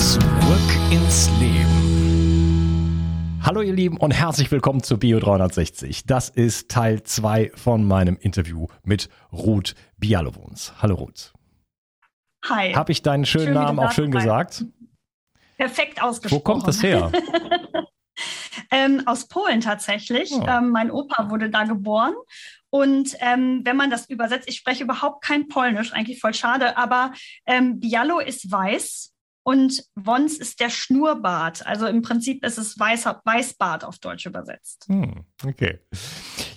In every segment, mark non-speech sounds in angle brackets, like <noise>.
Zurück ins Leben. Hallo ihr Lieben und herzlich willkommen zu Bio 360. Das ist Teil 2 von meinem Interview mit Ruth Bialowons. Hallo Ruth. Hi. Habe ich deinen schönen schön, Namen auch schön gesagt? Perfekt ausgesprochen. Wo kommt das her? <laughs> ähm, aus Polen tatsächlich. Oh. Ähm, mein Opa wurde da geboren und ähm, wenn man das übersetzt, ich spreche überhaupt kein Polnisch, eigentlich voll schade, aber ähm, Bialo ist weiß und Wons ist der Schnurrbart. Also im Prinzip ist es weißer, Weißbart auf Deutsch übersetzt. Hm, okay.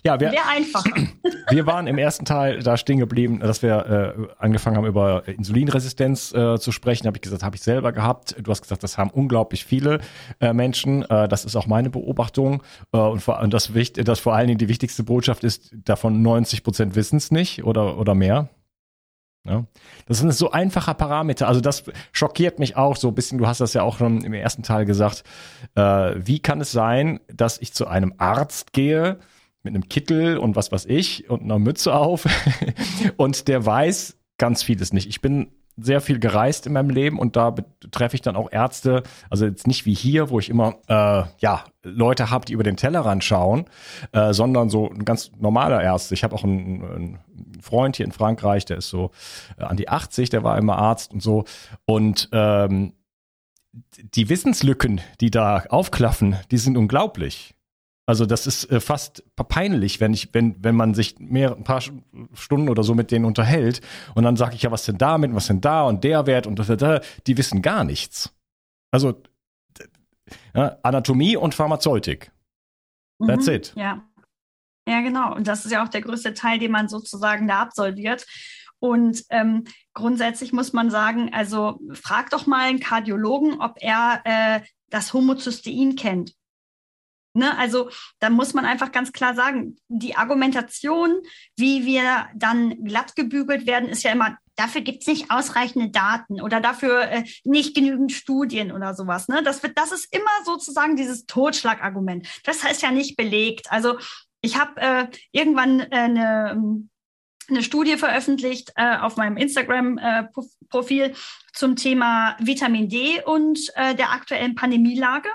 Ja, wir, Wäre einfacher. <clears throat> Wir waren im ersten Teil da stehen geblieben, dass wir äh, angefangen haben, über Insulinresistenz äh, zu sprechen. Habe ich gesagt, habe ich selber gehabt. Du hast gesagt, das haben unglaublich viele äh, Menschen. Äh, das ist auch meine Beobachtung. Äh, und, vor, und das, das vor allen Dingen die wichtigste Botschaft ist, davon 90 Prozent wissen es nicht oder, oder mehr. Ja. Das sind so einfacher Parameter. Also das schockiert mich auch so ein bisschen. Du hast das ja auch schon im ersten Teil gesagt. Äh, wie kann es sein, dass ich zu einem Arzt gehe mit einem Kittel und was weiß ich und einer Mütze auf <laughs> und der weiß ganz vieles nicht. Ich bin sehr viel gereist in meinem Leben und da treffe ich dann auch Ärzte, also jetzt nicht wie hier, wo ich immer äh, ja Leute habe, die über den Tellerrand schauen, äh, sondern so ein ganz normaler Ärzte. Ich habe auch einen, einen, Freund hier in Frankreich, der ist so äh, an die 80, der war immer Arzt und so und ähm, die Wissenslücken, die da aufklaffen, die sind unglaublich. Also das ist äh, fast peinlich, wenn ich, wenn, wenn man sich mehr ein paar Stunden oder so mit denen unterhält und dann sage ich ja, was denn damit, was denn da und der Wert und das, da, die wissen gar nichts. Also ja, Anatomie und Pharmazeutik. That's mhm, it. Ja. Ja, genau. Und das ist ja auch der größte Teil, den man sozusagen da absolviert. Und ähm, grundsätzlich muss man sagen, also frag doch mal einen Kardiologen, ob er äh, das Homozystein kennt. Ne, also da muss man einfach ganz klar sagen, die Argumentation, wie wir dann glatt gebügelt werden, ist ja immer, dafür gibt es nicht ausreichende Daten oder dafür äh, nicht genügend Studien oder sowas. Ne? Das, wird, das ist immer sozusagen dieses Totschlagargument. Das heißt ja nicht belegt. Also ich habe äh, irgendwann äh, eine, eine Studie veröffentlicht äh, auf meinem Instagram-Profil äh, zum Thema Vitamin D und äh, der aktuellen Pandemielage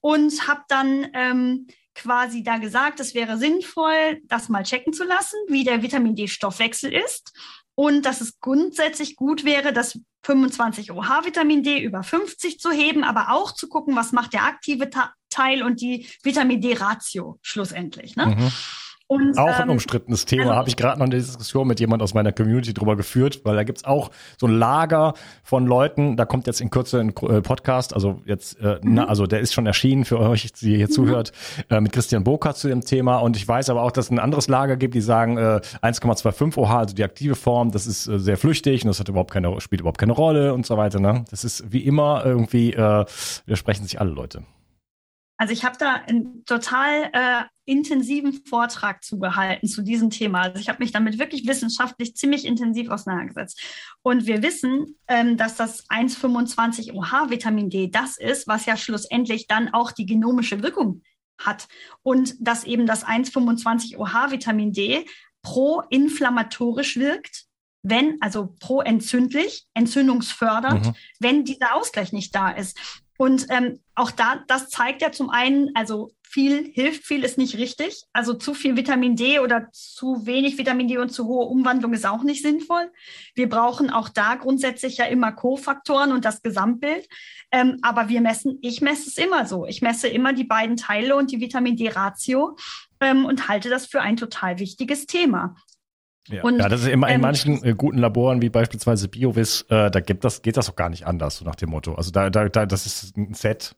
und habe dann ähm, quasi da gesagt, es wäre sinnvoll, das mal checken zu lassen, wie der Vitamin D-Stoffwechsel ist und dass es grundsätzlich gut wäre, das 25 OH Vitamin D über 50 zu heben, aber auch zu gucken, was macht der aktive Teil und die Vitamin D-Ratio schlussendlich. Ne? Mhm. Und, auch ein ähm, umstrittenes Thema. Also, Habe ich gerade noch eine Diskussion mit jemand aus meiner Community drüber geführt, weil da gibt's auch so ein Lager von Leuten, da kommt jetzt in Kürze ein äh, Podcast, also jetzt, äh, mhm. na, also der ist schon erschienen für euch, die hier mhm. zuhört, äh, mit Christian Burkhardt zu dem Thema. Und ich weiß aber auch, dass es ein anderes Lager gibt, die sagen, äh, 1,25 OH, also die aktive Form, das ist äh, sehr flüchtig und das hat überhaupt keine, spielt überhaupt keine Rolle und so weiter. Ne? Das ist wie immer irgendwie, äh, widersprechen sich alle Leute. Also ich habe da einen total äh, intensiven Vortrag zugehalten zu diesem Thema. Also ich habe mich damit wirklich wissenschaftlich ziemlich intensiv auseinandergesetzt. Und wir wissen, ähm, dass das 1,25 OH Vitamin D das ist, was ja schlussendlich dann auch die genomische Wirkung hat. Und dass eben das 1,25 OH Vitamin D pro-inflammatorisch wirkt, wenn, also pro-entzündlich, entzündungsfördernd, mhm. wenn dieser Ausgleich nicht da ist. Und ähm, auch da, das zeigt ja zum einen, also viel hilft, viel ist nicht richtig. Also zu viel Vitamin D oder zu wenig Vitamin D und zu hohe Umwandlung ist auch nicht sinnvoll. Wir brauchen auch da grundsätzlich ja immer Kofaktoren und das Gesamtbild. Ähm, aber wir messen, ich messe es immer so. Ich messe immer die beiden Teile und die Vitamin D-Ratio ähm, und halte das für ein total wichtiges Thema. Ja, und, ja, das ist immer in ähm, manchen äh, guten Laboren, wie beispielsweise BioVis, äh, da gibt das, geht das auch gar nicht anders, so nach dem Motto. Also da, da, da das ist ein Set.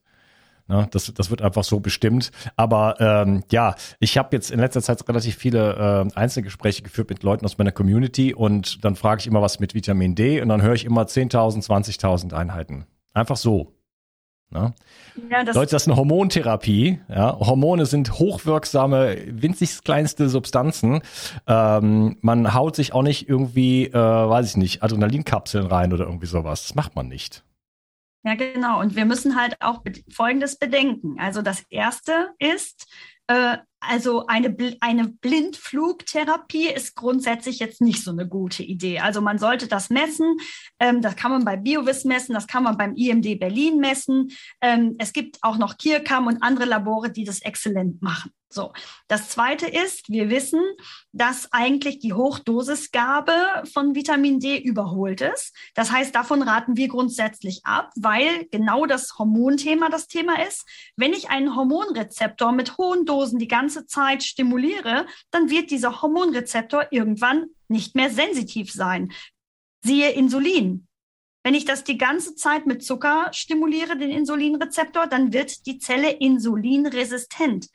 Ne? Das, das wird einfach so bestimmt. Aber ähm, ja, ich habe jetzt in letzter Zeit relativ viele äh, Einzelgespräche geführt mit Leuten aus meiner Community und dann frage ich immer was mit Vitamin D und dann höre ich immer 10.000, 20.000 Einheiten. Einfach so. Ne? Ja, das Leute, das ist eine Hormontherapie. Ja? Hormone sind hochwirksame, winzig kleinste Substanzen. Ähm, man haut sich auch nicht irgendwie, äh, weiß ich nicht, Adrenalinkapseln rein oder irgendwie sowas. Das macht man nicht. Ja, genau. Und wir müssen halt auch Folgendes bedenken. Also das Erste ist, äh, also eine, eine Blindflugtherapie ist grundsätzlich jetzt nicht so eine gute Idee. Also man sollte das messen. Ähm, das kann man bei BioVis messen, das kann man beim IMD Berlin messen. Ähm, es gibt auch noch Kirkam und andere Labore, die das exzellent machen. So. Das zweite ist, wir wissen, dass eigentlich die Hochdosisgabe von Vitamin D überholt ist. Das heißt, davon raten wir grundsätzlich ab, weil genau das Hormonthema das Thema ist. Wenn ich einen Hormonrezeptor mit hohen Dosen die ganze Zeit stimuliere, dann wird dieser Hormonrezeptor irgendwann nicht mehr sensitiv sein. Siehe Insulin. Wenn ich das die ganze Zeit mit Zucker stimuliere, den Insulinrezeptor, dann wird die Zelle insulinresistent.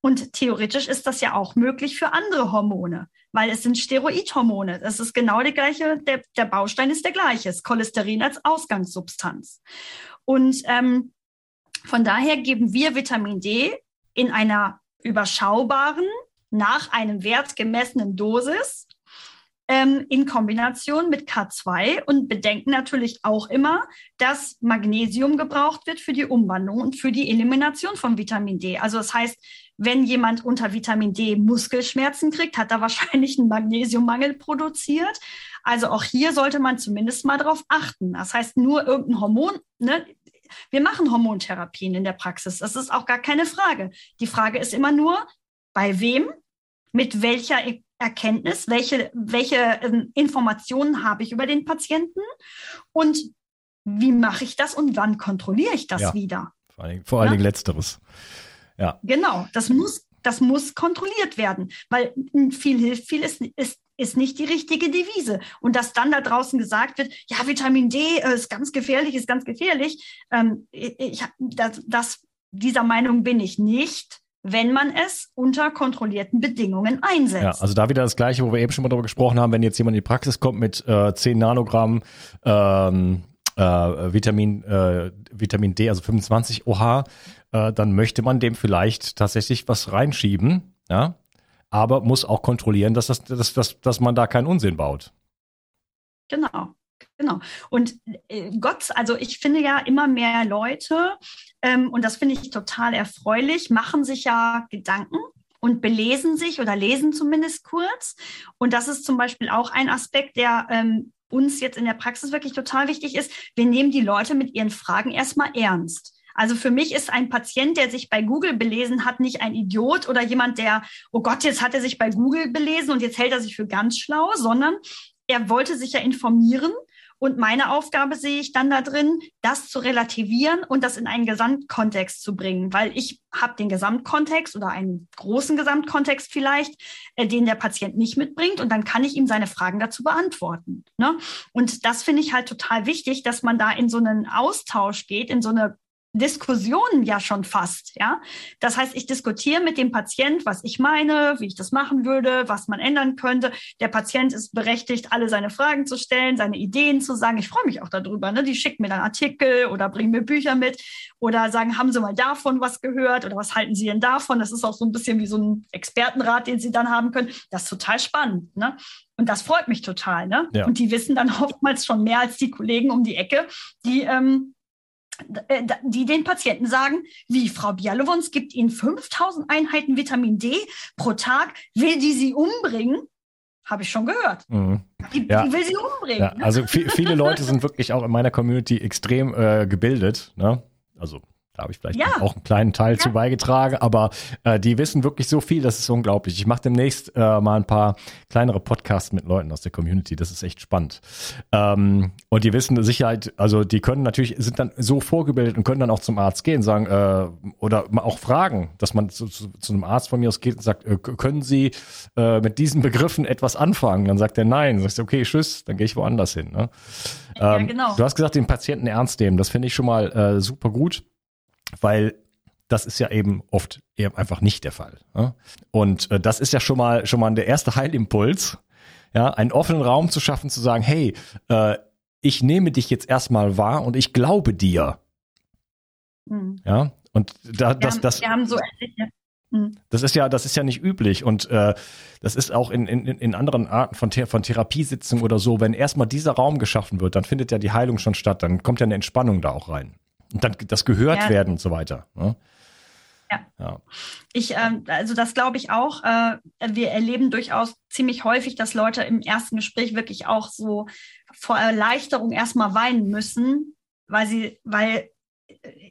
Und theoretisch ist das ja auch möglich für andere Hormone, weil es sind Steroidhormone. Das ist genau die gleiche, der, der Baustein ist der gleiche, ist Cholesterin als Ausgangssubstanz. Und ähm, von daher geben wir Vitamin D in einer überschaubaren, nach einem Wert gemessenen Dosis ähm, in Kombination mit K2 und bedenken natürlich auch immer, dass Magnesium gebraucht wird für die Umwandlung und für die Elimination von Vitamin D. Also das heißt, wenn jemand unter Vitamin D Muskelschmerzen kriegt, hat er wahrscheinlich einen Magnesiummangel produziert. Also auch hier sollte man zumindest mal darauf achten. Das heißt, nur irgendein Hormon, ne? Wir machen Hormontherapien in der Praxis. Das ist auch gar keine Frage. Die Frage ist immer nur, bei wem, mit welcher Erkenntnis, welche, welche ähm, Informationen habe ich über den Patienten und wie mache ich das und wann kontrolliere ich das ja, wieder? Vor allen, Dingen, vor allen Dingen letzteres. Ja. Genau, das muss, das muss kontrolliert werden, weil viel hilft, viel ist, ist, ist nicht die richtige Devise. Und dass dann da draußen gesagt wird, ja, Vitamin D äh, ist ganz gefährlich, ist ganz gefährlich, ähm, ich, das, das, dieser Meinung bin ich nicht wenn man es unter kontrollierten Bedingungen einsetzt. Ja, also da wieder das Gleiche, wo wir eben schon mal darüber gesprochen haben, wenn jetzt jemand in die Praxis kommt mit äh, 10 Nanogramm ähm, äh, Vitamin, äh, Vitamin D, also 25 OH, äh, dann möchte man dem vielleicht tatsächlich was reinschieben, ja, aber muss auch kontrollieren, dass, das, dass, dass, dass man da keinen Unsinn baut. Genau. Genau. Und äh, Gott, also ich finde ja immer mehr Leute, ähm, und das finde ich total erfreulich, machen sich ja Gedanken und belesen sich oder lesen zumindest kurz. Und das ist zum Beispiel auch ein Aspekt, der ähm, uns jetzt in der Praxis wirklich total wichtig ist. Wir nehmen die Leute mit ihren Fragen erstmal ernst. Also für mich ist ein Patient, der sich bei Google belesen hat, nicht ein Idiot oder jemand, der, oh Gott, jetzt hat er sich bei Google belesen und jetzt hält er sich für ganz schlau, sondern er wollte sich ja informieren und meine Aufgabe sehe ich dann da drin, das zu relativieren und das in einen Gesamtkontext zu bringen, weil ich habe den Gesamtkontext oder einen großen Gesamtkontext vielleicht, äh, den der Patient nicht mitbringt und dann kann ich ihm seine Fragen dazu beantworten. Ne? Und das finde ich halt total wichtig, dass man da in so einen Austausch geht, in so eine Diskussionen ja schon fast, ja. Das heißt, ich diskutiere mit dem Patient, was ich meine, wie ich das machen würde, was man ändern könnte. Der Patient ist berechtigt, alle seine Fragen zu stellen, seine Ideen zu sagen. Ich freue mich auch darüber. Ne? Die schicken mir dann Artikel oder bringen mir Bücher mit oder sagen, haben Sie mal davon was gehört oder was halten Sie denn davon? Das ist auch so ein bisschen wie so ein Expertenrat, den Sie dann haben können. Das ist total spannend. Ne? Und das freut mich total. Ne? Ja. Und die wissen dann oftmals schon mehr als die Kollegen um die Ecke, die ähm, äh, die den Patienten sagen, wie Frau Bialowons gibt ihnen 5000 Einheiten Vitamin D pro Tag, will die sie umbringen? Habe ich schon gehört. Mhm. Die, ja. die, will sie umbringen. Ja, also viele Leute sind wirklich auch in meiner Community extrem äh, gebildet. Ne? Also da habe ich vielleicht ja. auch einen kleinen Teil ja. zu beigetragen, aber äh, die wissen wirklich so viel, das ist unglaublich. Ich mache demnächst äh, mal ein paar kleinere Podcasts mit Leuten aus der Community, das ist echt spannend. Ähm, und die wissen Sicherheit, also die können natürlich, sind dann so vorgebildet und können dann auch zum Arzt gehen, sagen, äh, oder auch fragen, dass man zu, zu, zu, einem Arzt von mir aus geht und sagt, äh, können Sie äh, mit diesen Begriffen etwas anfangen? Dann sagt er nein, dann sagst du, okay, tschüss, dann gehe ich woanders hin. Ne? Ja, ähm, genau. Du hast gesagt, den Patienten ernst nehmen, das finde ich schon mal äh, super gut weil das ist ja eben oft eher einfach nicht der Fall. Und äh, das ist ja schon mal schon mal der erste <laughs> Heilimpuls, ja, einen offenen Raum zu schaffen, zu sagen, hey, äh, ich nehme dich jetzt erstmal wahr und ich glaube dir. Mhm. Ja, und da, das, haben, das, wir haben so mhm. das ist ja, das ist ja nicht üblich und äh, das ist auch in, in, in anderen Arten von, von Therapiesitzungen oder so, wenn erstmal dieser Raum geschaffen wird, dann findet ja die Heilung schon statt, dann kommt ja eine Entspannung da auch rein. Und dann das gehört ja. werden und so weiter. Ne? Ja. ja. Ich, ähm, also das glaube ich auch. Äh, wir erleben durchaus ziemlich häufig, dass Leute im ersten Gespräch wirklich auch so vor Erleichterung erstmal weinen müssen, weil sie, weil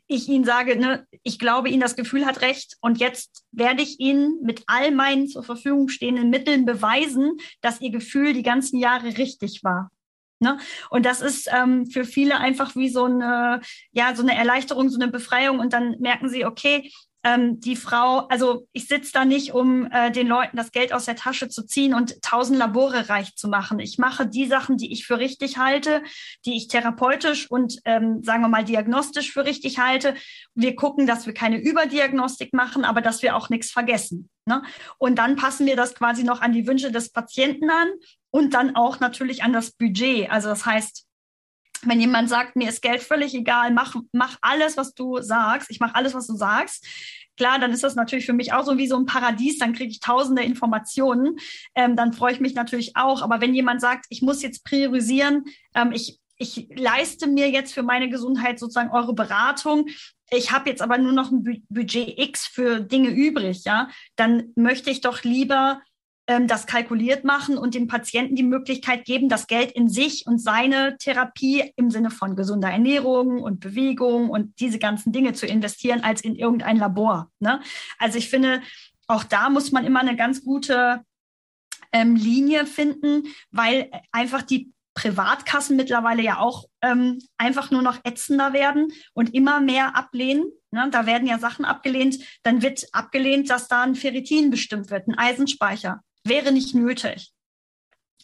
ich ihnen sage, ne, ich glaube, ihnen das Gefühl hat recht und jetzt werde ich ihnen mit all meinen zur Verfügung stehenden Mitteln beweisen, dass ihr Gefühl die ganzen Jahre richtig war. Ne? Und das ist ähm, für viele einfach wie so eine, ja, so eine Erleichterung, so eine Befreiung. Und dann merken sie, okay, ähm, die Frau, also ich sitze da nicht, um äh, den Leuten das Geld aus der Tasche zu ziehen und tausend Labore reich zu machen. Ich mache die Sachen, die ich für richtig halte, die ich therapeutisch und ähm, sagen wir mal diagnostisch für richtig halte. Wir gucken, dass wir keine Überdiagnostik machen, aber dass wir auch nichts vergessen. Ne? Und dann passen wir das quasi noch an die Wünsche des Patienten an und dann auch natürlich an das Budget. Also das heißt, wenn jemand sagt, mir ist Geld völlig egal, mach, mach alles, was du sagst, ich mache alles, was du sagst, klar, dann ist das natürlich für mich auch so wie so ein Paradies, dann kriege ich tausende Informationen, ähm, dann freue ich mich natürlich auch. Aber wenn jemand sagt, ich muss jetzt priorisieren, ähm, ich, ich leiste mir jetzt für meine Gesundheit sozusagen eure Beratung, ich habe jetzt aber nur noch ein Budget X für Dinge übrig, ja, dann möchte ich doch lieber das kalkuliert machen und dem Patienten die Möglichkeit geben, das Geld in sich und seine Therapie im Sinne von gesunder Ernährung und Bewegung und diese ganzen Dinge zu investieren, als in irgendein Labor. Ne? Also ich finde, auch da muss man immer eine ganz gute ähm, Linie finden, weil einfach die Privatkassen mittlerweile ja auch ähm, einfach nur noch ätzender werden und immer mehr ablehnen. Ne? Da werden ja Sachen abgelehnt. Dann wird abgelehnt, dass da ein Ferritin bestimmt wird, ein Eisenspeicher wäre nicht nötig.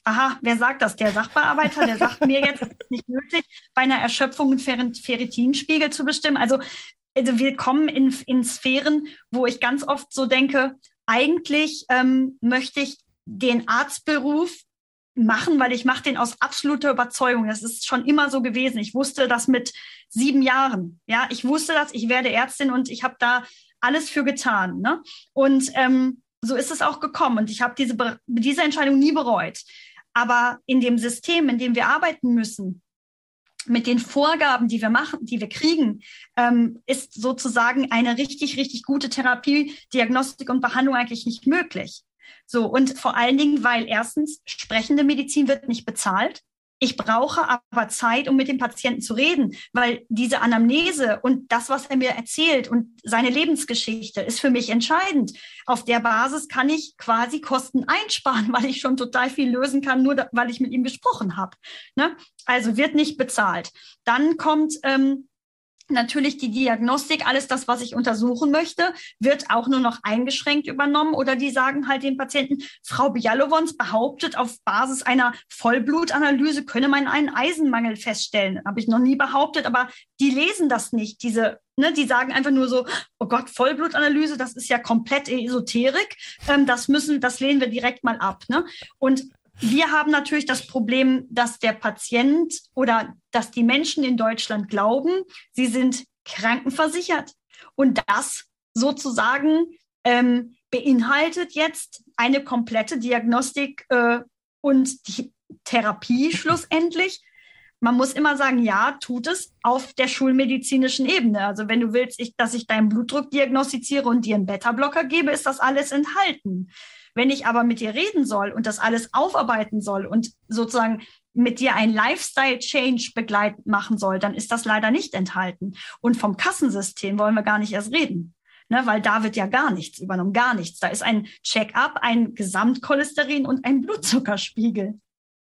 Aha, wer sagt das? Der Sachbearbeiter, der sagt mir jetzt, es ist nicht nötig, bei einer Erschöpfung einen Ferritinspiegel zu bestimmen. Also, also wir kommen in, in Sphären, wo ich ganz oft so denke, eigentlich ähm, möchte ich den Arztberuf machen, weil ich mache den aus absoluter Überzeugung. Das ist schon immer so gewesen. Ich wusste das mit sieben Jahren. Ja, ich wusste das. Ich werde Ärztin und ich habe da alles für getan. Ne? Und ähm, so ist es auch gekommen und ich habe diese, diese Entscheidung nie bereut. Aber in dem System, in dem wir arbeiten müssen, mit den Vorgaben, die wir machen, die wir kriegen, ähm, ist sozusagen eine richtig, richtig gute Therapie, Diagnostik und Behandlung eigentlich nicht möglich. So, und vor allen Dingen, weil erstens sprechende Medizin wird nicht bezahlt. Ich brauche aber Zeit, um mit dem Patienten zu reden, weil diese Anamnese und das, was er mir erzählt und seine Lebensgeschichte ist für mich entscheidend. Auf der Basis kann ich quasi Kosten einsparen, weil ich schon total viel lösen kann, nur da, weil ich mit ihm gesprochen habe. Ne? Also wird nicht bezahlt. Dann kommt ähm, Natürlich die Diagnostik, alles das, was ich untersuchen möchte, wird auch nur noch eingeschränkt übernommen oder die sagen halt den Patienten, Frau Bialowons behauptet, auf Basis einer Vollblutanalyse könne man einen Eisenmangel feststellen. Habe ich noch nie behauptet, aber die lesen das nicht, diese Ne, die sagen einfach nur so, oh Gott, Vollblutanalyse, das ist ja komplett Esoterik. Ähm, das müssen, das lehnen wir direkt mal ab. Ne? Und wir haben natürlich das Problem, dass der Patient oder dass die Menschen in Deutschland glauben, sie sind krankenversichert. Und das sozusagen ähm, beinhaltet jetzt eine komplette Diagnostik äh, und die Therapie <laughs> schlussendlich. Man muss immer sagen, ja, tut es auf der schulmedizinischen Ebene. Also wenn du willst, ich, dass ich deinen Blutdruck diagnostiziere und dir einen Beta-Blocker gebe, ist das alles enthalten. Wenn ich aber mit dir reden soll und das alles aufarbeiten soll und sozusagen mit dir ein Lifestyle-Change begleitend machen soll, dann ist das leider nicht enthalten. Und vom Kassensystem wollen wir gar nicht erst reden. Ne, weil da wird ja gar nichts übernommen, gar nichts. Da ist ein Check-up, ein Gesamtcholesterin und ein Blutzuckerspiegel.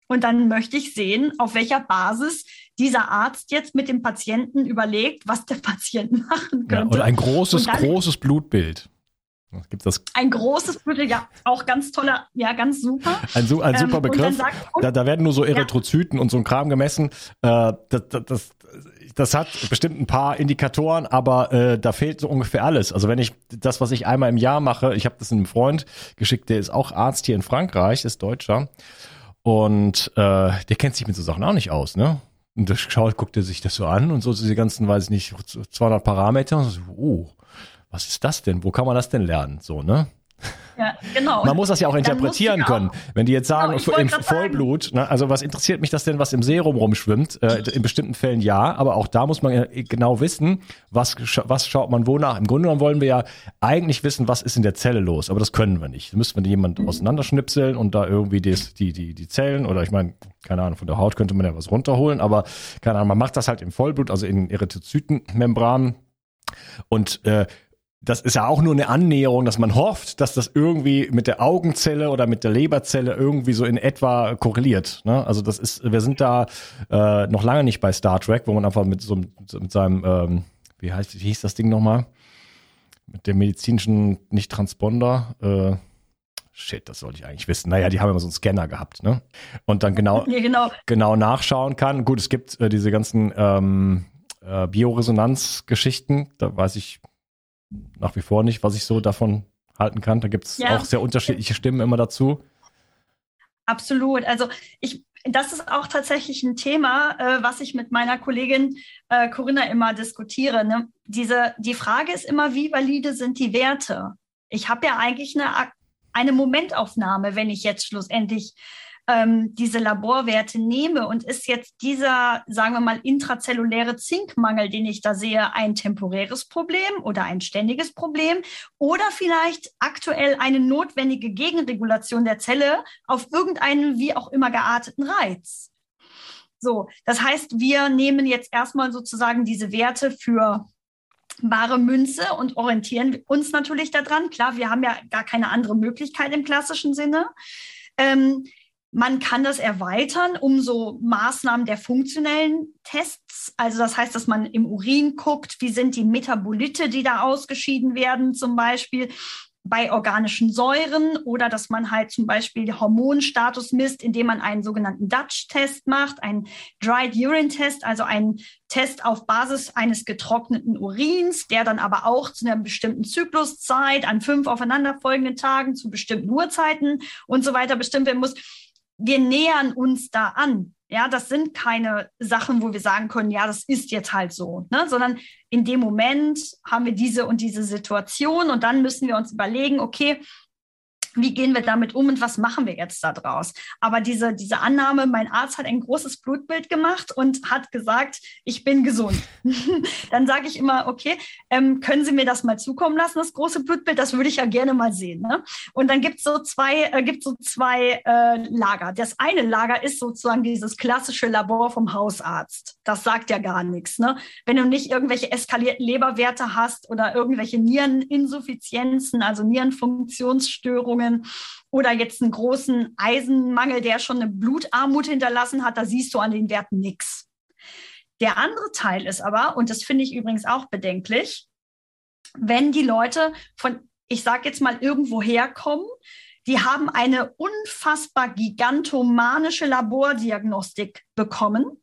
Und dann möchte ich sehen, auf welcher Basis dieser Arzt jetzt mit dem Patienten überlegt, was der <laughs> Patient machen könnte. Ja, und ein großes, und großes Blutbild. Gibt das ein großes Viertel, ja, auch ganz toller, ja, ganz super. Ein, ein super ähm, Begriff. Sagt, da, da, werden nur so Erythrozyten ja. und so ein Kram gemessen. Äh, das, das, das, hat bestimmt ein paar Indikatoren, aber äh, da fehlt so ungefähr alles. Also wenn ich das, was ich einmal im Jahr mache, ich habe das einem Freund geschickt, der ist auch Arzt hier in Frankreich, ist Deutscher. Und äh, der kennt sich mit so Sachen auch nicht aus, ne? Und das schaut, guckt er sich das so an und so diese ganzen, weiß ich nicht, 200 Parameter. Und so, oh, was ist das denn? Wo kann man das denn lernen? So, ne? Ja, genau. Man muss das ja auch interpretieren können. Wenn die jetzt sagen, genau, im Vollblut, ne, also was interessiert mich das denn, was im Serum rumschwimmt? Äh, in bestimmten Fällen ja, aber auch da muss man genau wissen, was, was schaut man wo nach. Im Grunde genommen wollen wir ja eigentlich wissen, was ist in der Zelle los, aber das können wir nicht. Da müssten wir jemand auseinanderschnipseln und da irgendwie des, die, die, die Zellen oder ich meine, keine Ahnung, von der Haut könnte man ja was runterholen, aber keine Ahnung, man macht das halt im Vollblut, also in Erythrozytenmembranen und äh, das ist ja auch nur eine Annäherung, dass man hofft, dass das irgendwie mit der Augenzelle oder mit der Leberzelle irgendwie so in etwa korreliert. Ne? Also das ist, wir sind da äh, noch lange nicht bei Star Trek, wo man einfach mit so mit seinem, ähm, wie heißt, wie hieß das Ding nochmal? Mit dem medizinischen nicht Transponder. Äh, shit, das sollte ich eigentlich wissen. Naja, die haben immer so einen Scanner gehabt, ne? Und dann genau, ja, genau. genau nachschauen kann. Gut, es gibt äh, diese ganzen ähm, äh, Bioresonanzgeschichten, da weiß ich nach wie vor nicht, was ich so davon halten kann. Da gibt es ja. auch sehr unterschiedliche Stimmen immer dazu. Absolut. Also ich, das ist auch tatsächlich ein Thema, äh, was ich mit meiner Kollegin äh, Corinna immer diskutiere. Ne? Diese, die Frage ist immer, wie valide sind die Werte? Ich habe ja eigentlich eine, eine Momentaufnahme, wenn ich jetzt schlussendlich ähm, diese Laborwerte nehme und ist jetzt dieser, sagen wir mal, intrazelluläre Zinkmangel, den ich da sehe, ein temporäres Problem oder ein ständiges Problem oder vielleicht aktuell eine notwendige Gegenregulation der Zelle auf irgendeinen wie auch immer gearteten Reiz. So, das heißt, wir nehmen jetzt erstmal sozusagen diese Werte für bare Münze und orientieren uns natürlich daran. Klar, wir haben ja gar keine andere Möglichkeit im klassischen Sinne. Ähm, man kann das erweitern um so Maßnahmen der funktionellen Tests. Also das heißt, dass man im Urin guckt, wie sind die Metabolite, die da ausgeschieden werden, zum Beispiel bei organischen Säuren oder dass man halt zum Beispiel Hormonstatus misst, indem man einen sogenannten Dutch-Test macht, einen Dried Urine Test, also einen Test auf Basis eines getrockneten Urins, der dann aber auch zu einer bestimmten Zykluszeit an fünf aufeinanderfolgenden Tagen zu bestimmten Uhrzeiten und so weiter bestimmt werden muss wir nähern uns da an. Ja, das sind keine Sachen, wo wir sagen können, ja, das ist jetzt halt so, ne? sondern in dem Moment haben wir diese und diese Situation und dann müssen wir uns überlegen, okay, wie gehen wir damit um und was machen wir jetzt da draus? Aber diese, diese Annahme, mein Arzt hat ein großes Blutbild gemacht und hat gesagt, ich bin gesund. <laughs> dann sage ich immer, okay, ähm, können Sie mir das mal zukommen lassen, das große Blutbild? Das würde ich ja gerne mal sehen. Ne? Und dann gibt es so zwei, äh, gibt so zwei äh, Lager. Das eine Lager ist sozusagen dieses klassische Labor vom Hausarzt. Das sagt ja gar nichts. Ne? Wenn du nicht irgendwelche eskalierten Leberwerte hast oder irgendwelche Niereninsuffizienzen, also Nierenfunktionsstörungen, Erkrankungen oder jetzt einen großen Eisenmangel, der schon eine Blutarmut hinterlassen hat, da siehst du an den Werten nichts. Der andere Teil ist aber, und das finde ich übrigens auch bedenklich, wenn die Leute von, ich sage jetzt mal, irgendwo herkommen, die haben eine unfassbar gigantomanische Labordiagnostik bekommen.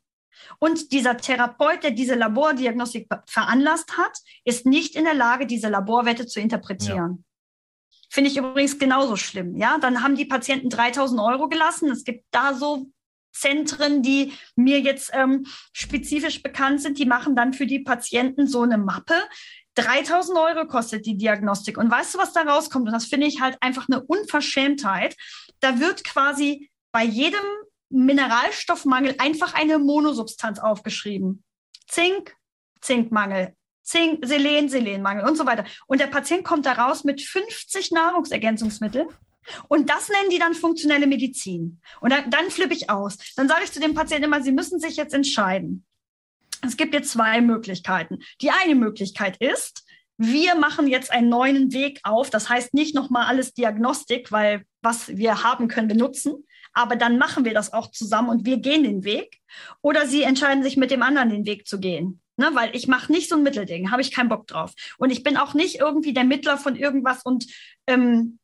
Und dieser Therapeut, der diese Labordiagnostik veranlasst hat, ist nicht in der Lage, diese Laborwerte zu interpretieren. Finde ich übrigens genauso schlimm. Ja, dann haben die Patienten 3000 Euro gelassen. Es gibt da so Zentren, die mir jetzt ähm, spezifisch bekannt sind, die machen dann für die Patienten so eine Mappe. 3000 Euro kostet die Diagnostik. Und weißt du, was da rauskommt? Und das finde ich halt einfach eine Unverschämtheit. Da wird quasi bei jedem Mineralstoffmangel einfach eine Monosubstanz aufgeschrieben. Zink, Zinkmangel, Zink, Selen, Selenmangel und so weiter. Und der Patient kommt da raus mit 50 Nahrungsergänzungsmitteln. Und das nennen die dann funktionelle Medizin. Und dann, dann flippe ich aus. Dann sage ich zu dem Patienten immer, Sie müssen sich jetzt entscheiden. Es gibt jetzt zwei Möglichkeiten. Die eine Möglichkeit ist, wir machen jetzt einen neuen Weg auf. Das heißt nicht nochmal alles Diagnostik, weil was wir haben, können wir nutzen. Aber dann machen wir das auch zusammen und wir gehen den Weg. Oder Sie entscheiden sich mit dem anderen den Weg zu gehen. Ne, weil ich mache nicht so ein Mittelding, habe ich keinen Bock drauf. Und ich bin auch nicht irgendwie der Mittler von irgendwas und ähm,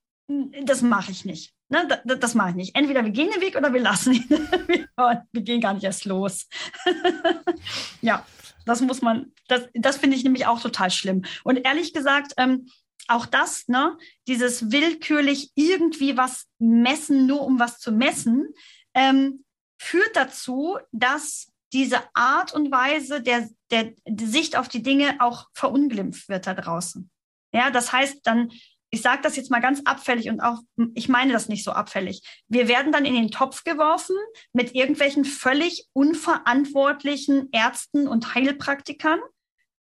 das mache ich nicht. Ne, das, das mache ich nicht. Entweder wir gehen den Weg oder wir lassen ihn. <laughs> wir gehen gar nicht erst los. <laughs> ja, das muss man, das, das finde ich nämlich auch total schlimm. Und ehrlich gesagt, ähm, auch das, ne, dieses willkürlich irgendwie was messen, nur um was zu messen, ähm, führt dazu, dass diese Art und Weise der, der, Sicht auf die Dinge auch verunglimpft wird da draußen. Ja, das heißt dann, ich sage das jetzt mal ganz abfällig und auch, ich meine das nicht so abfällig. Wir werden dann in den Topf geworfen mit irgendwelchen völlig unverantwortlichen Ärzten und Heilpraktikern,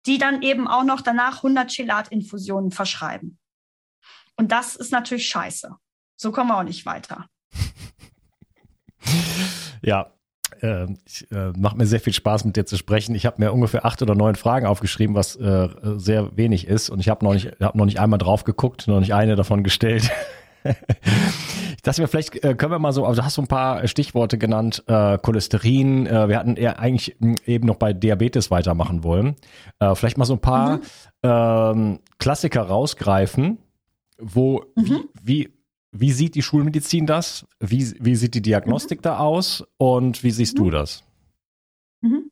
die dann eben auch noch danach 100 Chelatinfusionen verschreiben. Und das ist natürlich scheiße. So kommen wir auch nicht weiter. Ja, äh, ich, äh, macht mir sehr viel Spaß, mit dir zu sprechen. Ich habe mir ungefähr acht oder neun Fragen aufgeschrieben, was äh, sehr wenig ist. Und ich habe noch nicht, hab noch nicht einmal drauf geguckt, noch nicht eine davon gestellt. ich dachte mir, vielleicht äh, können wir mal so, also du hast so ein paar Stichworte genannt, äh, Cholesterin. Äh, wir hatten eher eigentlich eben noch bei Diabetes weitermachen wollen. Äh, vielleicht mal so ein paar mhm. ähm, Klassiker rausgreifen, wo mhm. wie, wie wie sieht die Schulmedizin das? Wie, wie sieht die Diagnostik mhm. da aus? Und wie siehst mhm. du das? Mhm.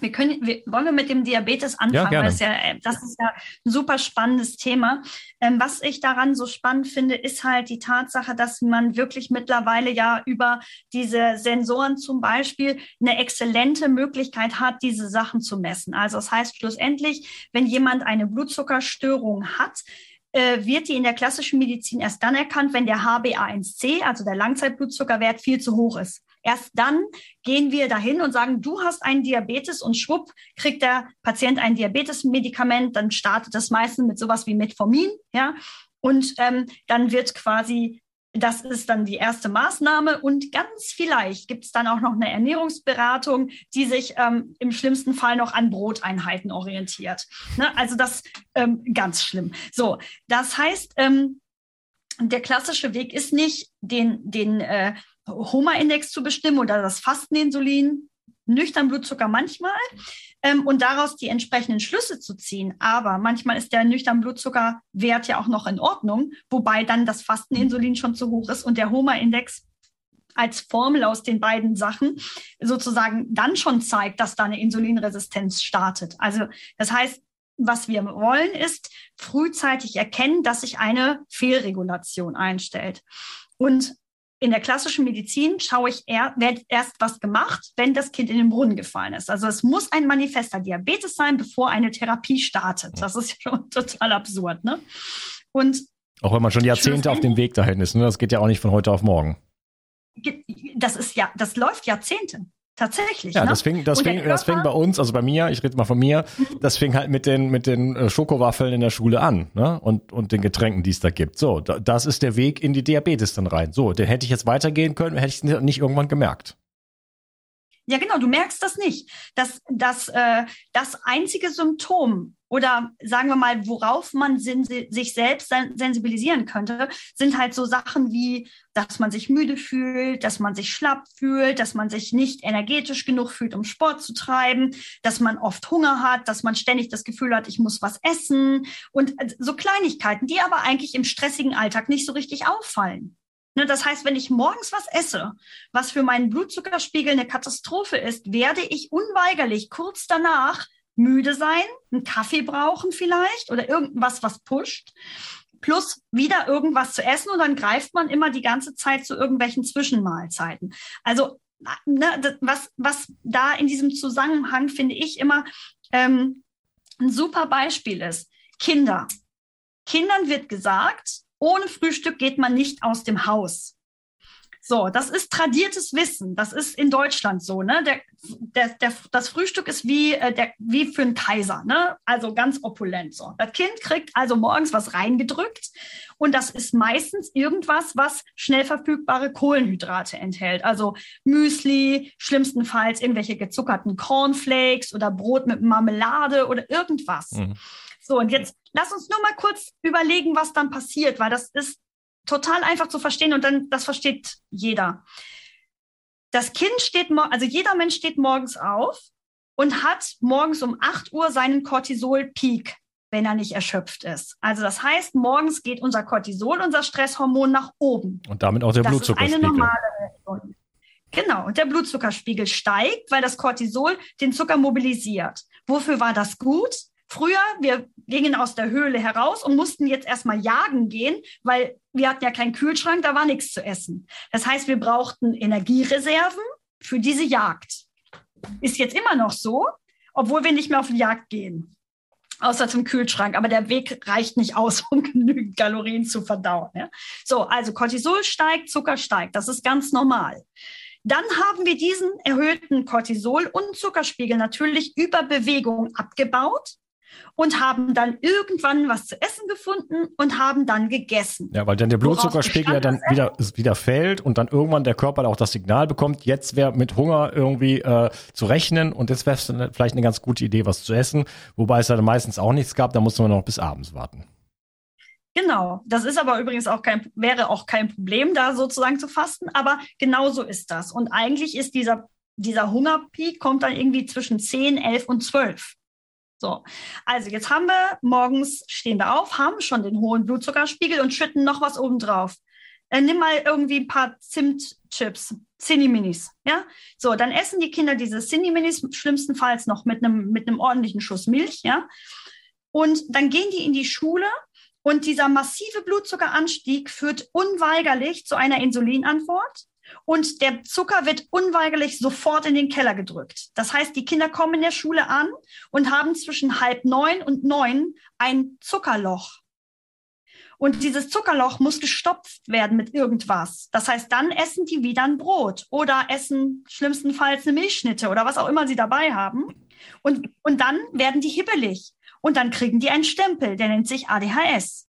Wir können, wir, wollen wir mit dem Diabetes anfangen, ja, weil es ja, äh, das ist ja ein super spannendes Thema. Ähm, was ich daran so spannend finde, ist halt die Tatsache, dass man wirklich mittlerweile ja über diese Sensoren zum Beispiel eine exzellente Möglichkeit hat, diese Sachen zu messen. Also das heißt schlussendlich, wenn jemand eine Blutzuckerstörung hat, äh, wird die in der klassischen Medizin erst dann erkannt, wenn der HbA1c, also der Langzeitblutzuckerwert, viel zu hoch ist. Erst dann gehen wir dahin und sagen, du hast einen Diabetes und schwupp kriegt der Patient ein Diabetesmedikament, dann startet das meistens mit sowas wie Metformin, ja, und ähm, dann wird quasi das ist dann die erste Maßnahme und ganz vielleicht gibt es dann auch noch eine Ernährungsberatung, die sich ähm, im schlimmsten Fall noch an Broteinheiten orientiert. Ne? Also das ähm, ganz schlimm. So, das heißt, ähm, der klassische Weg ist nicht, den, den äh, Homa-Index zu bestimmen oder das Fasteninsulin, nüchtern Blutzucker manchmal ähm, und daraus die entsprechenden Schlüsse zu ziehen. Aber manchmal ist der nüchtern Blutzuckerwert ja auch noch in Ordnung, wobei dann das Fasteninsulin schon zu hoch ist und der HOMA-Index als Formel aus den beiden Sachen sozusagen dann schon zeigt, dass da eine Insulinresistenz startet. Also das heißt, was wir wollen, ist frühzeitig erkennen, dass sich eine Fehlregulation einstellt. Und in der klassischen Medizin schaue ich eher, wird erst was gemacht, wenn das Kind in den Brunnen gefallen ist. Also es muss ein manifester Diabetes sein, bevor eine Therapie startet. Das ist schon <laughs> total absurd. Ne? Und Auch wenn man schon Jahrzehnte auf dem Weg dahin ist. Ne? Das geht ja auch nicht von heute auf morgen. Das ist ja, das läuft Jahrzehnte. Tatsächlich. Ja, ne? das fing, das fing, das fing bei uns, also bei mir, ich rede mal von mir, mhm. das fing halt mit den, mit den äh, Schokowaffeln in der Schule an, ne? Und, und den Getränken, die es da gibt. So, da, das ist der Weg in die Diabetes dann rein. So, den hätte ich jetzt weitergehen können, hätte ich es nicht irgendwann gemerkt. Ja, genau, du merkst das nicht. Das, das, äh, das einzige Symptom oder sagen wir mal, worauf man sich selbst sensibilisieren könnte, sind halt so Sachen wie, dass man sich müde fühlt, dass man sich schlapp fühlt, dass man sich nicht energetisch genug fühlt, um Sport zu treiben, dass man oft Hunger hat, dass man ständig das Gefühl hat, ich muss was essen und äh, so Kleinigkeiten, die aber eigentlich im stressigen Alltag nicht so richtig auffallen. Ne, das heißt, wenn ich morgens was esse, was für meinen Blutzuckerspiegel eine Katastrophe ist, werde ich unweigerlich kurz danach müde sein, einen Kaffee brauchen vielleicht oder irgendwas, was pusht, plus wieder irgendwas zu essen und dann greift man immer die ganze Zeit zu irgendwelchen Zwischenmahlzeiten. Also ne, was, was da in diesem Zusammenhang, finde ich, immer ähm, ein super Beispiel ist. Kinder. Kindern wird gesagt, ohne Frühstück geht man nicht aus dem Haus. So, das ist tradiertes Wissen. Das ist in Deutschland so. Ne? Der, der, der, das Frühstück ist wie, äh, der, wie für einen Kaiser, ne? also ganz opulent. So. Das Kind kriegt also morgens was reingedrückt und das ist meistens irgendwas, was schnell verfügbare Kohlenhydrate enthält. Also Müsli, schlimmstenfalls irgendwelche gezuckerten Cornflakes oder Brot mit Marmelade oder irgendwas. Mhm. So, und jetzt lass uns nur mal kurz überlegen, was dann passiert, weil das ist total einfach zu verstehen und dann, das versteht jeder. Das Kind steht, also jeder Mensch steht morgens auf und hat morgens um 8 Uhr seinen Cortisol-Peak, wenn er nicht erschöpft ist. Also das heißt, morgens geht unser Cortisol, unser Stresshormon nach oben. Und damit auch der das Blutzuckerspiegel. Ist eine normale Reaktion. Genau, und der Blutzuckerspiegel steigt, weil das Cortisol den Zucker mobilisiert. Wofür war das gut? Früher, wir gingen aus der Höhle heraus und mussten jetzt erstmal jagen gehen, weil wir hatten ja keinen Kühlschrank, da war nichts zu essen. Das heißt, wir brauchten Energiereserven für diese Jagd. Ist jetzt immer noch so, obwohl wir nicht mehr auf die Jagd gehen. Außer zum Kühlschrank. Aber der Weg reicht nicht aus, <laughs> um genügend Kalorien zu verdauen. Ja? So, also Cortisol steigt, Zucker steigt. Das ist ganz normal. Dann haben wir diesen erhöhten Cortisol- und Zuckerspiegel natürlich über Bewegung abgebaut und haben dann irgendwann was zu essen gefunden und haben dann gegessen. Ja, weil dann der Blutzuckerspiegel ja dann wieder, wieder fällt und dann irgendwann der Körper auch das Signal bekommt, jetzt wäre mit Hunger irgendwie äh, zu rechnen und jetzt wäre es vielleicht eine ganz gute Idee, was zu essen, wobei es dann meistens auch nichts gab, da musste man noch bis abends warten. Genau, das ist aber übrigens auch kein, wäre auch kein Problem, da sozusagen zu fasten, aber genau so ist das. Und eigentlich ist dieser, dieser Hungerpeak kommt dann irgendwie zwischen 10, 11 und 12. So, also jetzt haben wir morgens, stehen wir auf, haben schon den hohen Blutzuckerspiegel und schütten noch was oben drauf. Äh, nimm mal irgendwie ein paar Zimtchips, Cinni-Minis, ja? So, dann essen die Kinder diese Cinni-Minis schlimmstenfalls noch mit einem mit einem ordentlichen Schuss Milch, ja? Und dann gehen die in die Schule und dieser massive Blutzuckeranstieg führt unweigerlich zu einer Insulinantwort und der Zucker wird unweigerlich sofort in den Keller gedrückt. Das heißt, die Kinder kommen in der Schule an und haben zwischen halb neun und neun ein Zuckerloch. Und dieses Zuckerloch muss gestopft werden mit irgendwas. Das heißt, dann essen die wieder ein Brot oder essen schlimmstenfalls eine Milchschnitte oder was auch immer sie dabei haben. Und, und dann werden die hibbelig. Und dann kriegen die einen Stempel, der nennt sich ADHS.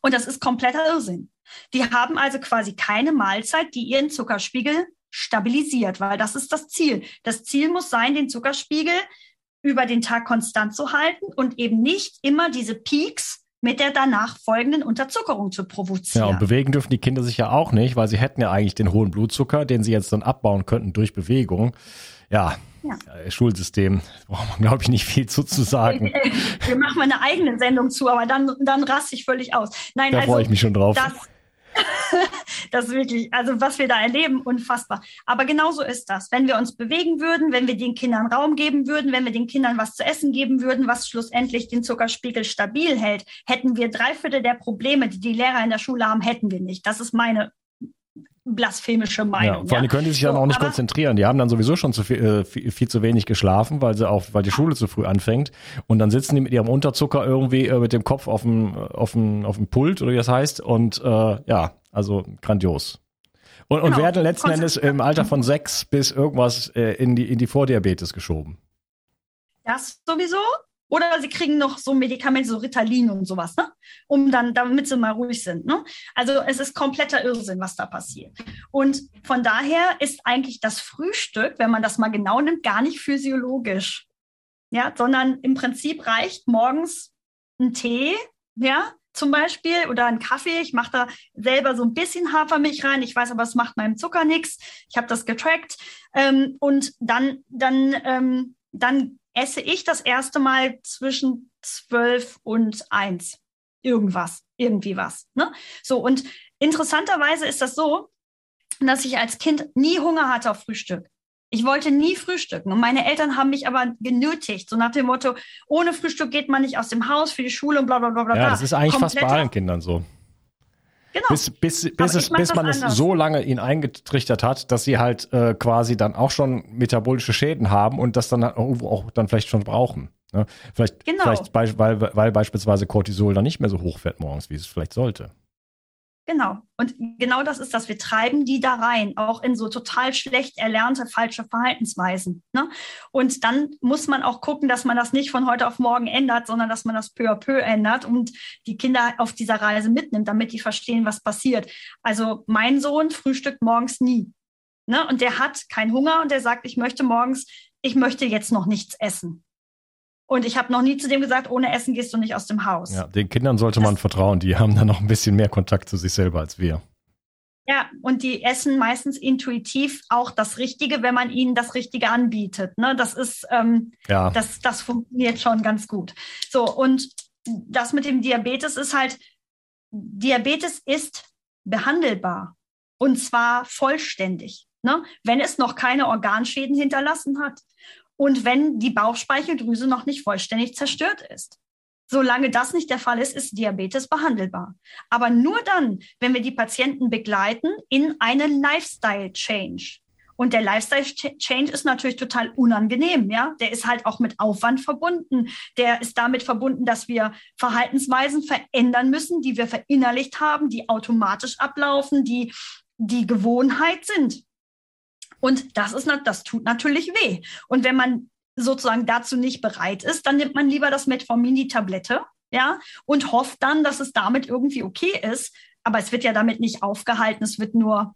Und das ist kompletter Irrsinn. Die haben also quasi keine Mahlzeit, die ihren Zuckerspiegel stabilisiert, weil das ist das Ziel. Das Ziel muss sein, den Zuckerspiegel über den Tag konstant zu halten und eben nicht immer diese Peaks mit der danach folgenden Unterzuckerung zu provozieren. Ja, und bewegen dürfen die Kinder sich ja auch nicht, weil sie hätten ja eigentlich den hohen Blutzucker, den sie jetzt dann abbauen könnten durch Bewegung. Ja, ja. Äh, Schulsystem, <laughs> braucht man, glaube ich, nicht viel zu, zu sagen. <laughs> Wir machen mal eine eigene Sendung zu, aber dann, dann raste ich völlig aus. Nein, da also, freue ich mich schon drauf. Das, das ist wirklich, also was wir da erleben, unfassbar. Aber genauso ist das. Wenn wir uns bewegen würden, wenn wir den Kindern Raum geben würden, wenn wir den Kindern was zu essen geben würden, was schlussendlich den Zuckerspiegel stabil hält, hätten wir drei Viertel der Probleme, die die Lehrer in der Schule haben, hätten wir nicht. Das ist meine blasphemische Meinung. Ja, vor allem ja. können die sich dann so, auch nicht konzentrieren. Die haben dann sowieso schon zu viel, äh, viel, viel, zu wenig geschlafen, weil sie auch, weil die Schule zu früh anfängt. Und dann sitzen die mit ihrem Unterzucker irgendwie äh, mit dem Kopf auf dem, auf dem, auf dem Pult oder wie das heißt. Und äh, ja, also grandios. Und, genau. und werden letzten Endes im Alter von sechs bis irgendwas äh, in die in die Vordiabetes geschoben. Das sowieso. Oder sie kriegen noch so Medikamente, so Ritalin und sowas, ne? um dann, damit sie mal ruhig sind. Ne? Also es ist kompletter Irrsinn, was da passiert. Und von daher ist eigentlich das Frühstück, wenn man das mal genau nimmt, gar nicht physiologisch. Ja, sondern im Prinzip reicht morgens ein Tee, ja, zum Beispiel oder ein Kaffee. Ich mache da selber so ein bisschen Hafermilch rein. Ich weiß aber, es macht meinem Zucker nichts. Ich habe das getrackt. Ähm, und dann, dann, ähm, dann esse ich das erste Mal zwischen zwölf und eins. Irgendwas, irgendwie was. Ne? So, und interessanterweise ist das so, dass ich als Kind nie Hunger hatte auf Frühstück. Ich wollte nie frühstücken. Und meine Eltern haben mich aber genötigt, so nach dem Motto, ohne Frühstück geht man nicht aus dem Haus für die Schule und bla bla bla bla. Ja, das ist eigentlich Kompletter, fast bei allen Kindern so. Genau. Bis, bis, bis, es, bis man anders. es so lange ihnen eingetrichtert hat, dass sie halt äh, quasi dann auch schon metabolische Schäden haben und das dann auch, auch dann vielleicht schon brauchen. Ne? Vielleicht, genau. vielleicht weil, weil beispielsweise Cortisol dann nicht mehr so hoch fährt morgens, wie es vielleicht sollte. Genau. Und genau das ist das. Wir treiben die da rein, auch in so total schlecht erlernte falsche Verhaltensweisen. Ne? Und dann muss man auch gucken, dass man das nicht von heute auf morgen ändert, sondern dass man das peu à peu ändert und die Kinder auf dieser Reise mitnimmt, damit die verstehen, was passiert. Also mein Sohn frühstückt morgens nie. Ne? Und der hat keinen Hunger und der sagt, ich möchte morgens, ich möchte jetzt noch nichts essen. Und ich habe noch nie zu dem gesagt, ohne Essen gehst du nicht aus dem Haus. Ja, den Kindern sollte das, man vertrauen. Die haben dann noch ein bisschen mehr Kontakt zu sich selber als wir. Ja, und die essen meistens intuitiv auch das Richtige, wenn man ihnen das Richtige anbietet. Ne? Das ist, ähm, ja. das, das funktioniert schon ganz gut. So, und das mit dem Diabetes ist halt, Diabetes ist behandelbar. Und zwar vollständig. Ne? Wenn es noch keine Organschäden hinterlassen hat und wenn die Bauchspeicheldrüse noch nicht vollständig zerstört ist. Solange das nicht der Fall ist, ist Diabetes behandelbar. Aber nur dann, wenn wir die Patienten begleiten in einen Lifestyle Change. Und der Lifestyle Change ist natürlich total unangenehm, ja. Der ist halt auch mit Aufwand verbunden. Der ist damit verbunden, dass wir Verhaltensweisen verändern müssen, die wir verinnerlicht haben, die automatisch ablaufen, die die Gewohnheit sind. Und das ist, das tut natürlich weh. Und wenn man sozusagen dazu nicht bereit ist, dann nimmt man lieber das Metformin, die Tablette, ja, und hofft dann, dass es damit irgendwie okay ist. Aber es wird ja damit nicht aufgehalten, es wird nur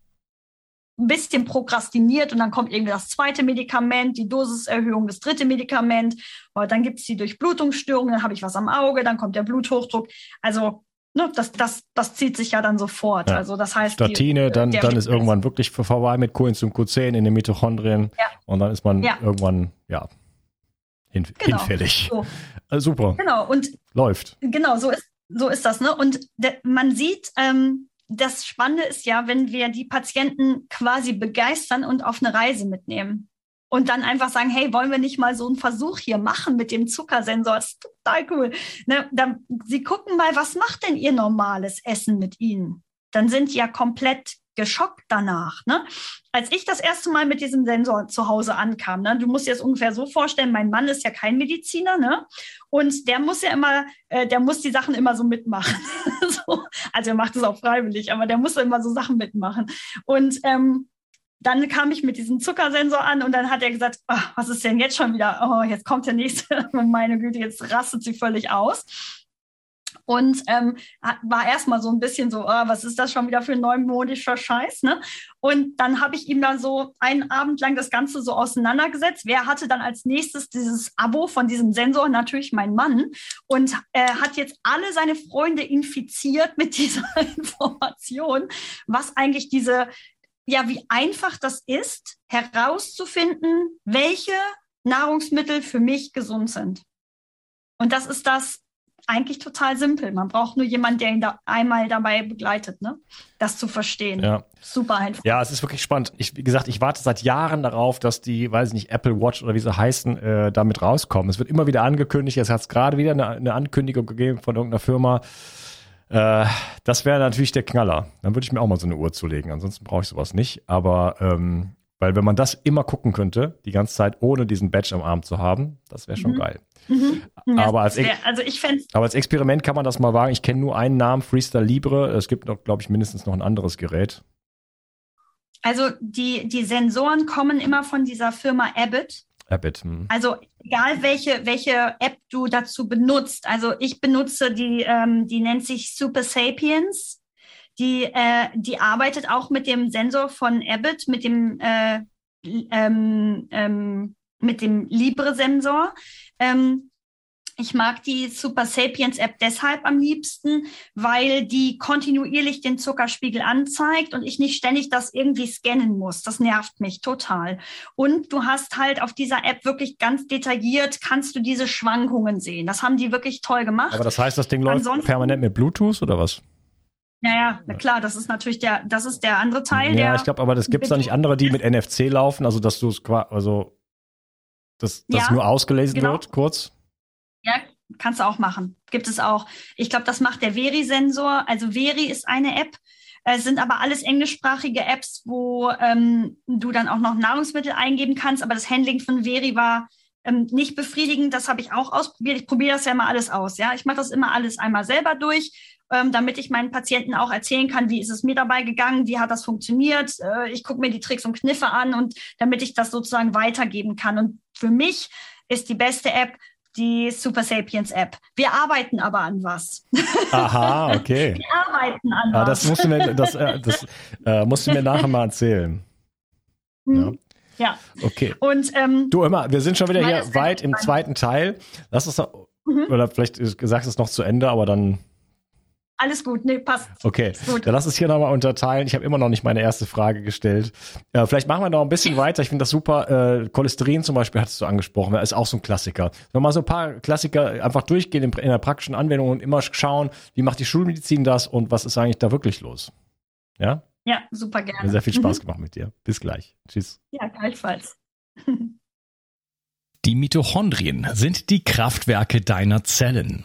ein bisschen prokrastiniert und dann kommt irgendwie das zweite Medikament, die Dosiserhöhung, das dritte Medikament, dann gibt es die Durchblutungsstörung, dann habe ich was am Auge, dann kommt der Bluthochdruck. Also ne, das, das, das zieht sich ja dann sofort. Ja. Also das heißt, Statine, die, dann, dann ist irgendwann wirklich vorbei mit Coenzym Q10 in den Mitochondrien ja. und dann ist man ja. irgendwann ja hin, genau. hinfällig. So. <laughs> Also super. Genau und läuft. Genau so ist so ist das ne und der, man sieht ähm, das Spannende ist ja, wenn wir die Patienten quasi begeistern und auf eine Reise mitnehmen und dann einfach sagen, hey, wollen wir nicht mal so einen Versuch hier machen mit dem Zuckersensor? Das ist total cool. Ne, dann, sie gucken mal, was macht denn ihr normales Essen mit ihnen? Dann sind die ja komplett geschockt danach. Ne? Als ich das erste Mal mit diesem Sensor zu Hause ankam, ne, du musst dir das ungefähr so vorstellen, mein Mann ist ja kein Mediziner, ne? Und der muss ja immer, äh, der muss die Sachen immer so mitmachen. <laughs> so. Also er macht es auch freiwillig, aber der muss immer so Sachen mitmachen. Und ähm, dann kam ich mit diesem Zuckersensor an und dann hat er gesagt, oh, was ist denn jetzt schon wieder? Oh, jetzt kommt der nächste. <laughs> Meine Güte, jetzt rastet sie völlig aus. Und ähm, war erstmal so ein bisschen so, oh, was ist das schon wieder für ein neumodischer Scheiß? Ne? Und dann habe ich ihm dann so einen Abend lang das Ganze so auseinandergesetzt. Wer hatte dann als nächstes dieses Abo von diesem Sensor? Natürlich mein Mann. Und äh, hat jetzt alle seine Freunde infiziert mit <laughs> dieser Information, was eigentlich diese ja, wie einfach das ist, herauszufinden, welche Nahrungsmittel für mich gesund sind. Und das ist das eigentlich total simpel. Man braucht nur jemanden, der ihn da einmal dabei begleitet, ne? das zu verstehen. Ja. Super einfach. Ja, es ist wirklich spannend. Ich, wie gesagt, ich warte seit Jahren darauf, dass die, weiß ich nicht, Apple Watch oder wie sie heißen, äh, damit rauskommen. Es wird immer wieder angekündigt. Es hat gerade wieder eine, eine Ankündigung gegeben von irgendeiner Firma Äh, das wäre natürlich der Knaller. Dann würde ich mir auch mal so eine Uhr zulegen. Ansonsten brauche ich sowas nicht. Aber ähm, weil wenn man das immer gucken könnte, die ganze Zeit ohne diesen Badge am Arm zu haben, das wäre schon mhm. geil. Mhm. Aber, als wär, also aber als Experiment kann man das mal wagen. Ich kenne nur einen Namen, Freestyle Libre. Es gibt noch, glaube ich, mindestens noch ein anderes Gerät. Also die, die Sensoren kommen immer von dieser Firma Abbott. Hm. Also egal welche, welche App du dazu benutzt. Also ich benutze die, ähm, die nennt sich Super Sapiens. Die, äh, die arbeitet auch mit dem Sensor von Abbott, mit dem, äh, ähm, ähm, mit dem Libre-Sensor. Ähm, ich mag die Super Sapiens App deshalb am liebsten, weil die kontinuierlich den Zuckerspiegel anzeigt und ich nicht ständig das irgendwie scannen muss. Das nervt mich total. Und du hast halt auf dieser App wirklich ganz detailliert, kannst du diese Schwankungen sehen. Das haben die wirklich toll gemacht. Aber das heißt, das Ding läuft Ansonsten, permanent mit Bluetooth oder was? Ja, ja, na klar, das ist natürlich der, das ist der andere Teil. Ja, ich glaube, aber das gibt es da nicht andere, die mit NFC laufen, also dass du es quasi, also dass das ja, nur ausgelesen genau. wird, kurz. Kannst du auch machen. Gibt es auch. Ich glaube, das macht der Veri-Sensor. Also Veri ist eine App. Es sind aber alles englischsprachige Apps, wo ähm, du dann auch noch Nahrungsmittel eingeben kannst. Aber das Handling von Veri war ähm, nicht befriedigend. Das habe ich auch ausprobiert. Ich probiere das ja immer alles aus. Ja, ich mache das immer alles einmal selber durch, ähm, damit ich meinen Patienten auch erzählen kann, wie ist es mir dabei gegangen, wie hat das funktioniert. Äh, ich gucke mir die Tricks und Kniffe an und damit ich das sozusagen weitergeben kann. Und für mich ist die beste App die Super Sapiens App. Wir arbeiten aber an was. Aha, okay. Wir arbeiten an ah, was. Das musst du mir, das, äh, das äh, musst du mir nachher mal erzählen. Mhm. Ja. ja. Okay. Und ähm, du immer, wir sind schon wieder hier weit im zweiten Teil. Lass uns, mhm. oder vielleicht sagst du es noch zu Ende, aber dann alles gut, nee, passt. Okay, gut. dann lass es hier nochmal unterteilen. Ich habe immer noch nicht meine erste Frage gestellt. Äh, vielleicht machen wir noch ein bisschen weiter. Ich finde das super. Äh, Cholesterin zum Beispiel hattest du angesprochen, ist auch so ein Klassiker. Wenn wir mal so ein paar Klassiker einfach durchgehen in, in der praktischen Anwendung und immer schauen, wie macht die Schulmedizin das und was ist eigentlich da wirklich los? Ja? Ja, super gerne. Mir sehr viel Spaß mhm. gemacht mit dir. Bis gleich. Tschüss. Ja, gleichfalls. Die Mitochondrien sind die Kraftwerke deiner Zellen.